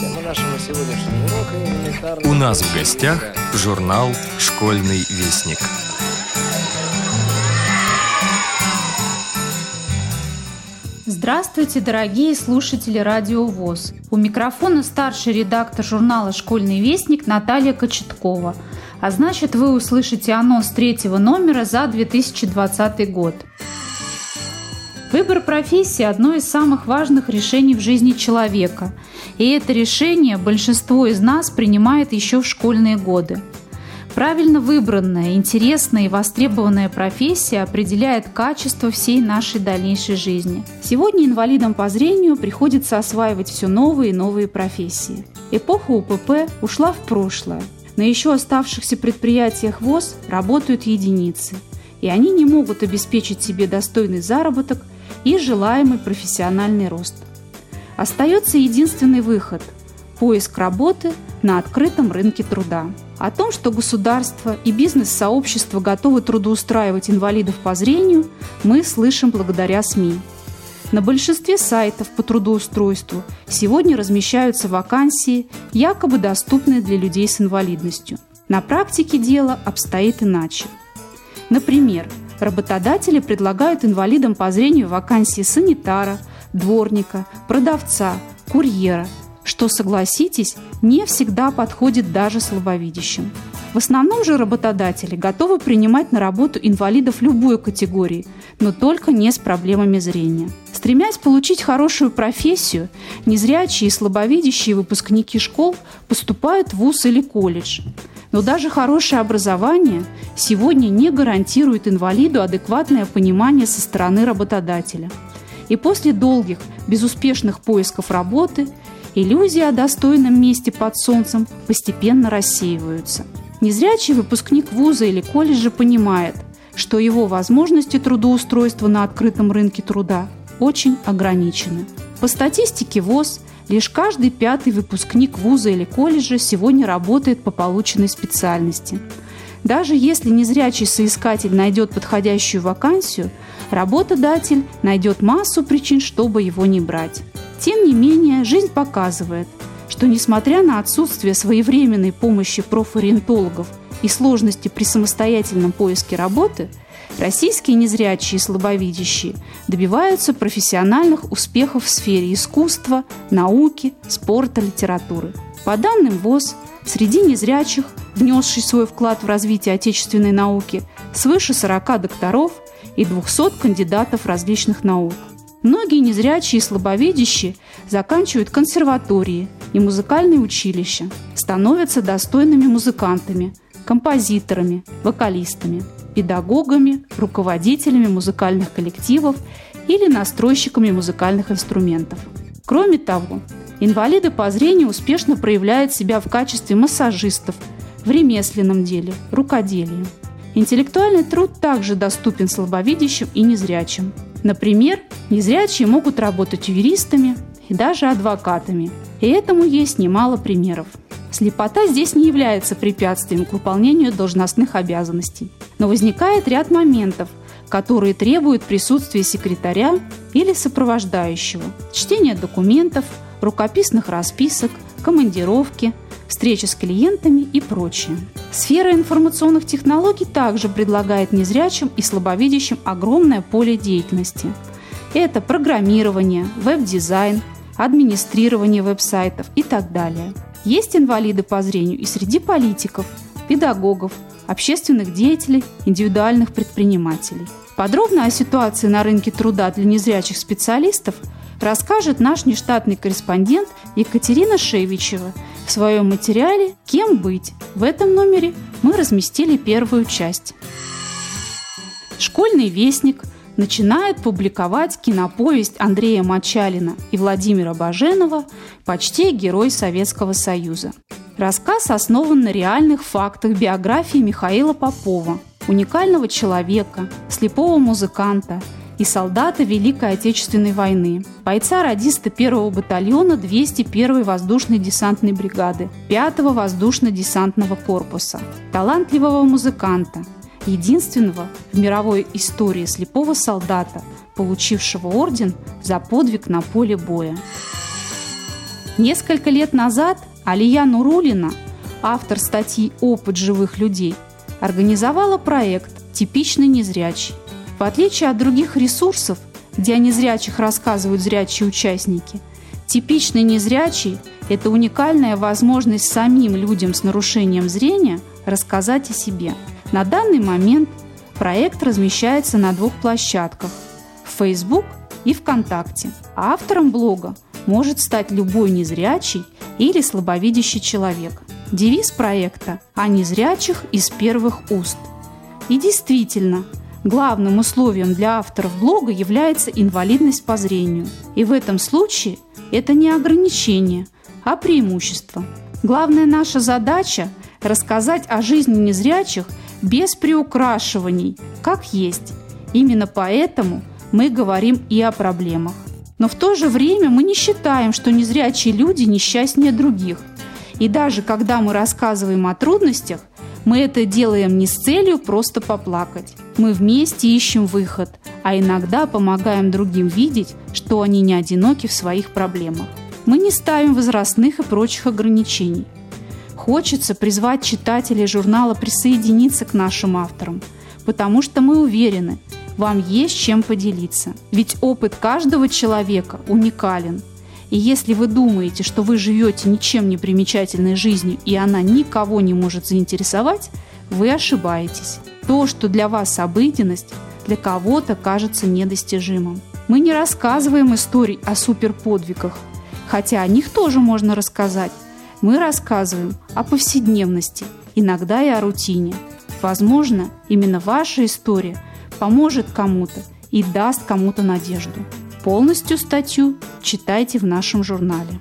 Тема нашего сегодняшнего урока элементарно... У нас в гостях журнал «Школьный вестник». Здравствуйте, дорогие слушатели Радио ВОЗ. У микрофона старший редактор журнала «Школьный вестник» Наталья Кочеткова. А значит, вы услышите анонс третьего номера за 2020 год. Выбор профессии – одно из самых важных решений в жизни человека. И это решение большинство из нас принимает еще в школьные годы. Правильно выбранная, интересная и востребованная профессия определяет качество всей нашей дальнейшей жизни. Сегодня инвалидам по зрению приходится осваивать все новые и новые профессии. Эпоха УПП ушла в прошлое. На еще оставшихся предприятиях ВОЗ работают единицы, и они не могут обеспечить себе достойный заработок и желаемый профессиональный рост. Остается единственный выход – поиск работы на открытом рынке труда. О том, что государство и бизнес-сообщество готовы трудоустраивать инвалидов по зрению, мы слышим благодаря СМИ. На большинстве сайтов по трудоустройству сегодня размещаются вакансии, якобы доступные для людей с инвалидностью. На практике дело обстоит иначе. Например, работодатели предлагают инвалидам по зрению вакансии санитара, дворника, продавца, курьера, что, согласитесь, не всегда подходит даже слабовидящим. В основном же работодатели готовы принимать на работу инвалидов любой категории, но только не с проблемами зрения. Стремясь получить хорошую профессию, незрячие и слабовидящие выпускники школ поступают в ВУЗ или колледж. Но даже хорошее образование сегодня не гарантирует инвалиду адекватное понимание со стороны работодателя. И после долгих, безуспешных поисков работы иллюзии о достойном месте под солнцем постепенно рассеиваются. Незрячий выпускник вуза или колледжа понимает, что его возможности трудоустройства на открытом рынке труда очень ограничены. По статистике ВОЗ, лишь каждый пятый выпускник вуза или колледжа сегодня работает по полученной специальности. Даже если незрячий соискатель найдет подходящую вакансию, работодатель найдет массу причин, чтобы его не брать. Тем не менее, жизнь показывает, что несмотря на отсутствие своевременной помощи профориентологов и сложности при самостоятельном поиске работы – Российские незрячие и слабовидящие добиваются профессиональных успехов в сфере искусства, науки, спорта, литературы. По данным ВОЗ, среди незрячих, внесших свой вклад в развитие отечественной науки, свыше 40 докторов и 200 кандидатов различных наук. Многие незрячие и слабовидящие заканчивают консерватории и музыкальные училища, становятся достойными музыкантами, композиторами, вокалистами – педагогами, руководителями музыкальных коллективов или настройщиками музыкальных инструментов. Кроме того, инвалиды по зрению успешно проявляют себя в качестве массажистов в ремесленном деле, рукоделии. Интеллектуальный труд также доступен слабовидящим и незрячим. Например, незрячие могут работать юристами и даже адвокатами. И этому есть немало примеров. Слепота здесь не является препятствием к выполнению должностных обязанностей. Но возникает ряд моментов, которые требуют присутствия секретаря или сопровождающего, чтения документов, рукописных расписок, командировки, встречи с клиентами и прочее. Сфера информационных технологий также предлагает незрячим и слабовидящим огромное поле деятельности. Это программирование, веб-дизайн, администрирование веб-сайтов и так далее – есть инвалиды по зрению и среди политиков, педагогов, общественных деятелей, индивидуальных предпринимателей. Подробно о ситуации на рынке труда для незрячих специалистов расскажет наш нештатный корреспондент Екатерина Шевичева в своем материале «Кем быть?». В этом номере мы разместили первую часть. Школьный вестник – начинает публиковать киноповесть Андрея Мачалина и Владимира Баженова «Почти герой Советского Союза». Рассказ основан на реальных фактах биографии Михаила Попова, уникального человека, слепого музыканта и солдата Великой Отечественной войны, бойца-радиста 1-го батальона 201-й воздушной десантной бригады, 5-го воздушно-десантного корпуса, талантливого музыканта – единственного в мировой истории слепого солдата, получившего орден за подвиг на поле боя. Несколько лет назад Алия Нурулина, автор статьи «Опыт живых людей», организовала проект «Типичный незрячий». В отличие от других ресурсов, где о незрячих рассказывают зрячие участники, типичный незрячий – это уникальная возможность самим людям с нарушением зрения рассказать о себе. На данный момент проект размещается на двух площадках – в Facebook и ВКонтакте. А автором блога может стать любой незрячий или слабовидящий человек. Девиз проекта «О незрячих из первых уст». И действительно, главным условием для авторов блога является инвалидность по зрению. И в этом случае это не ограничение, а преимущество. Главная наша задача – рассказать о жизни незрячих без приукрашиваний, как есть. Именно поэтому мы говорим и о проблемах. Но в то же время мы не считаем, что незрячие люди несчастнее других. И даже когда мы рассказываем о трудностях, мы это делаем не с целью просто поплакать. Мы вместе ищем выход, а иногда помогаем другим видеть, что они не одиноки в своих проблемах. Мы не ставим возрастных и прочих ограничений. Хочется призвать читателей журнала присоединиться к нашим авторам, потому что мы уверены, вам есть чем поделиться. Ведь опыт каждого человека уникален. И если вы думаете, что вы живете ничем не примечательной жизнью и она никого не может заинтересовать, вы ошибаетесь. То, что для вас обыденность, для кого-то кажется недостижимым. Мы не рассказываем историй о суперподвигах, хотя о них тоже можно рассказать. Мы рассказываем о повседневности, иногда и о рутине. Возможно, именно ваша история – поможет кому-то и даст кому-то надежду. Полностью статью читайте в нашем журнале.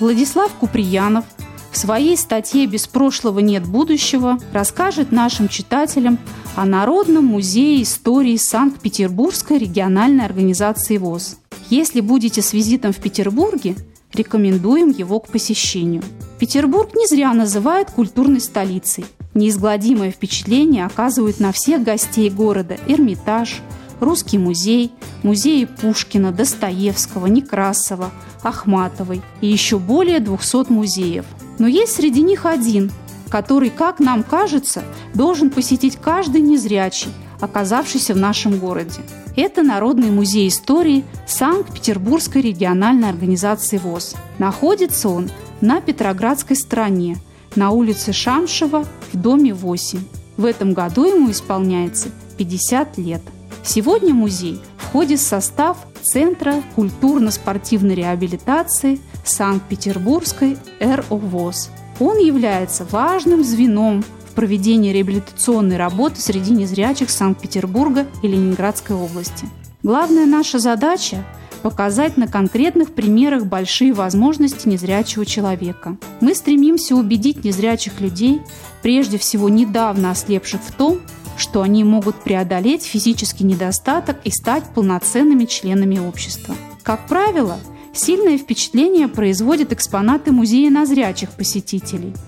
Владислав Куприянов в своей статье «Без прошлого нет будущего» расскажет нашим читателям о Народном музее истории Санкт-Петербургской региональной организации ВОЗ. Если будете с визитом в Петербурге, рекомендуем его к посещению. Петербург не зря называют культурной столицей – Неизгладимое впечатление оказывают на всех гостей города Эрмитаж, Русский музей, музеи Пушкина, Достоевского, Некрасова, Ахматовой и еще более 200 музеев. Но есть среди них один, который, как нам кажется, должен посетить каждый незрячий, оказавшийся в нашем городе. Это Народный музей истории Санкт-Петербургской региональной организации ВОЗ. Находится он на Петроградской стороне – на улице Шамшева в доме 8. В этом году ему исполняется 50 лет. Сегодня музей входит в состав Центра культурно-спортивной реабилитации Санкт-Петербургской РОВОЗ. Он является важным звеном в проведении реабилитационной работы среди незрячих Санкт-Петербурга и Ленинградской области. Главная наша задача показать на конкретных примерах большие возможности незрячего человека. Мы стремимся убедить незрячих людей, прежде всего недавно ослепших в том, что они могут преодолеть физический недостаток и стать полноценными членами общества. Как правило, сильное впечатление производят экспонаты музея на зрячих посетителей –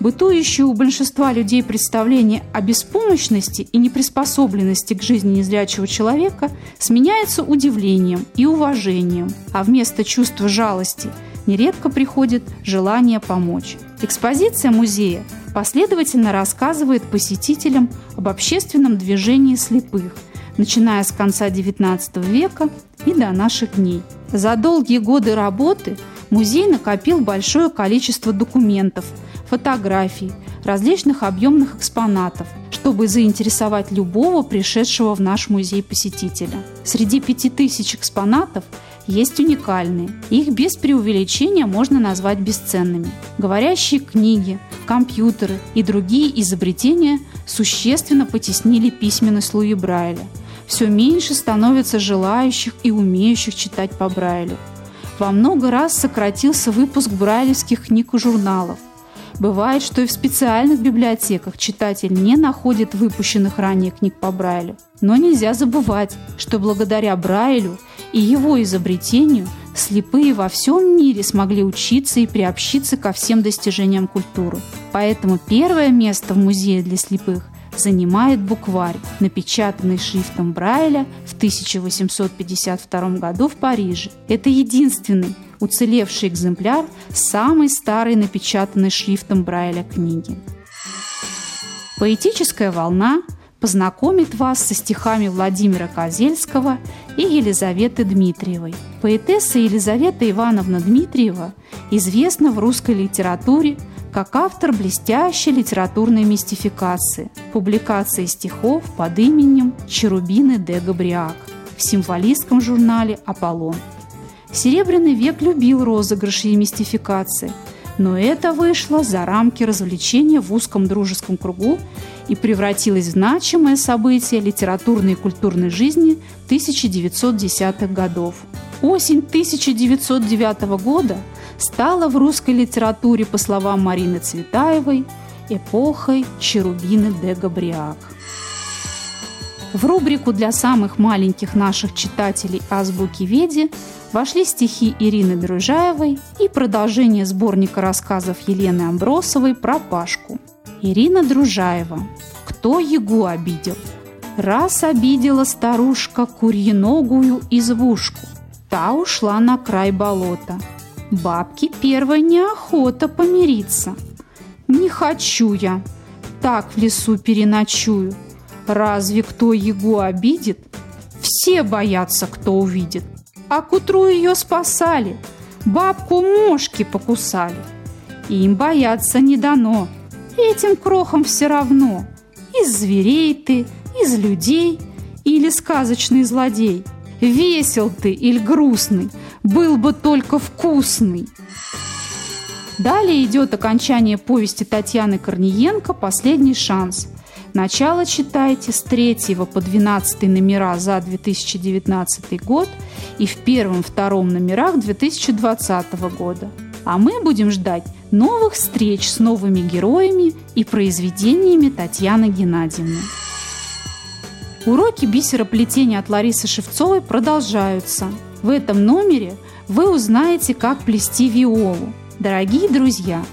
Бытующее у большинства людей представление о беспомощности и неприспособленности к жизни незрячего человека сменяется удивлением и уважением, а вместо чувства жалости нередко приходит желание помочь. Экспозиция музея последовательно рассказывает посетителям об общественном движении слепых, начиная с конца XIX века и до наших дней. За долгие годы работы музей накопил большое количество документов – фотографий, различных объемных экспонатов, чтобы заинтересовать любого пришедшего в наш музей посетителя. Среди пяти тысяч экспонатов есть уникальные. Их без преувеличения можно назвать бесценными. Говорящие книги, компьютеры и другие изобретения существенно потеснили письменность Луи Брайля. Все меньше становится желающих и умеющих читать по Брайлю. Во много раз сократился выпуск брайлевских книг и журналов. Бывает, что и в специальных библиотеках читатель не находит выпущенных ранее книг по Брайлю. Но нельзя забывать, что благодаря Брайлю и его изобретению слепые во всем мире смогли учиться и приобщиться ко всем достижениям культуры. Поэтому первое место в музее для слепых занимает букварь, напечатанный шрифтом Брайля в 1852 году в Париже. Это единственный уцелевший экземпляр самой старой напечатанной шрифтом Брайля книги. Поэтическая волна познакомит вас со стихами Владимира Козельского и Елизаветы Дмитриевой. Поэтесса Елизавета Ивановна Дмитриева известна в русской литературе как автор блестящей литературной мистификации, публикации стихов под именем Черубины де Габриак в символистском журнале «Аполлон». Серебряный век любил розыгрыши и мистификации, но это вышло за рамки развлечения в узком дружеском кругу и превратилось в значимое событие литературной и культурной жизни 1910-х годов. Осень 1909 года стала в русской литературе, по словам Марины Цветаевой, эпохой Черубины де Габриак. В рубрику для самых маленьких наших читателей «Азбуки Веди» вошли стихи Ирины Дружаевой и продолжение сборника рассказов Елены Амбросовой про Пашку. Ирина Дружаева. Кто Ягу обидел? Раз обидела старушка курьеногую извушку. Та ушла на край болота. Бабке первой неохота помириться. Не хочу я, так в лесу переночую. Разве кто Ягу обидит? Все боятся, кто увидит а к утру ее спасали. Бабку мошки покусали. Им бояться не дано, этим крохам все равно. Из зверей ты, из людей или сказочный злодей. Весел ты или грустный, был бы только вкусный. Далее идет окончание повести Татьяны Корниенко «Последний шанс», Начало читайте с 3 по 12 номера за 2019 год и в первом-втором номерах 2020 года. А мы будем ждать новых встреч с новыми героями и произведениями Татьяны Геннадьевны. Уроки бисероплетения от Ларисы Шевцовой продолжаются. В этом номере вы узнаете, как плести виолу. Дорогие друзья,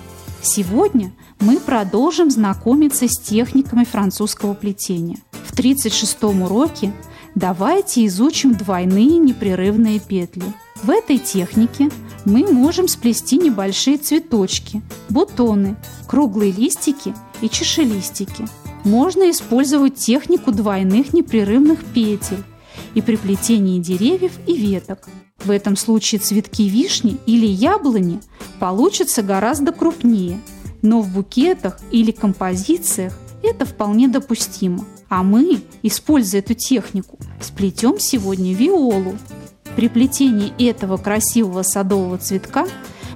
сегодня – мы продолжим знакомиться с техниками французского плетения. В 36 уроке давайте изучим двойные непрерывные петли. В этой технике мы можем сплести небольшие цветочки, бутоны, круглые листики и чашелистики. Можно использовать технику двойных непрерывных петель и при плетении деревьев и веток. В этом случае цветки вишни или яблони получатся гораздо крупнее – но в букетах или композициях это вполне допустимо. А мы, используя эту технику, сплетем сегодня виолу. При плетении этого красивого садового цветка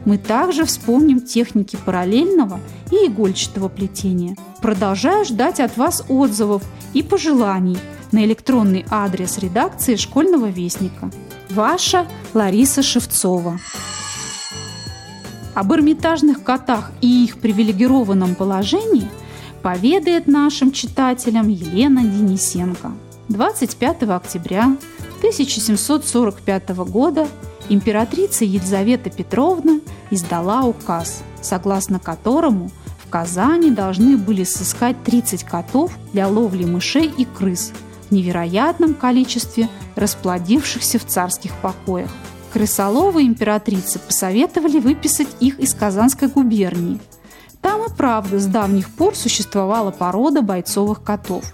мы также вспомним техники параллельного и игольчатого плетения. Продолжаю ждать от вас отзывов и пожеланий на электронный адрес редакции «Школьного вестника». Ваша Лариса Шевцова. Об эрмитажных котах и их привилегированном положении поведает нашим читателям Елена Денисенко. 25 октября 1745 года императрица Елизавета Петровна издала указ, согласно которому в Казани должны были сыскать 30 котов для ловли мышей и крыс невероятном количестве расплодившихся в царских покоях. Крысоловы императрицы посоветовали выписать их из Казанской губернии. Там и правда с давних пор существовала порода бойцовых котов.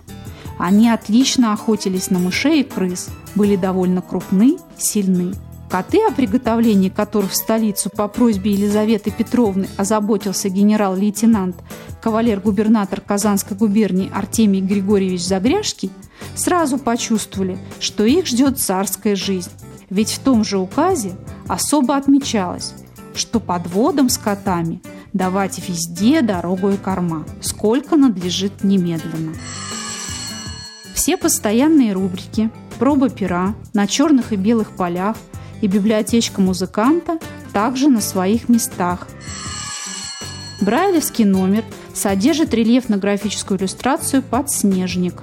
Они отлично охотились на мышей и крыс, были довольно крупны, сильны. Коты, о приготовлении которых в столицу по просьбе Елизаветы Петровны озаботился генерал-лейтенант, кавалер-губернатор Казанской губернии Артемий Григорьевич Загряжский, сразу почувствовали, что их ждет царская жизнь. Ведь в том же указе особо отмечалось, что подводам с котами давать везде дорогу и корма, сколько надлежит немедленно. Все постоянные рубрики, проба пера на черных и белых полях и библиотечка музыканта также на своих местах. Брайлевский номер содержит рельефно-графическую иллюстрацию «Подснежник».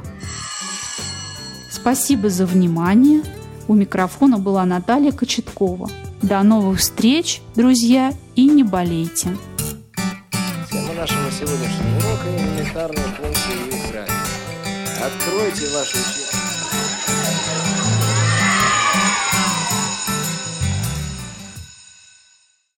Спасибо за внимание – у микрофона была Наталья Кочеткова. До новых встреч, друзья, и не болейте. Тема нашего сегодняшнего урока – элементарные функции Израиля. Откройте ваш учебник.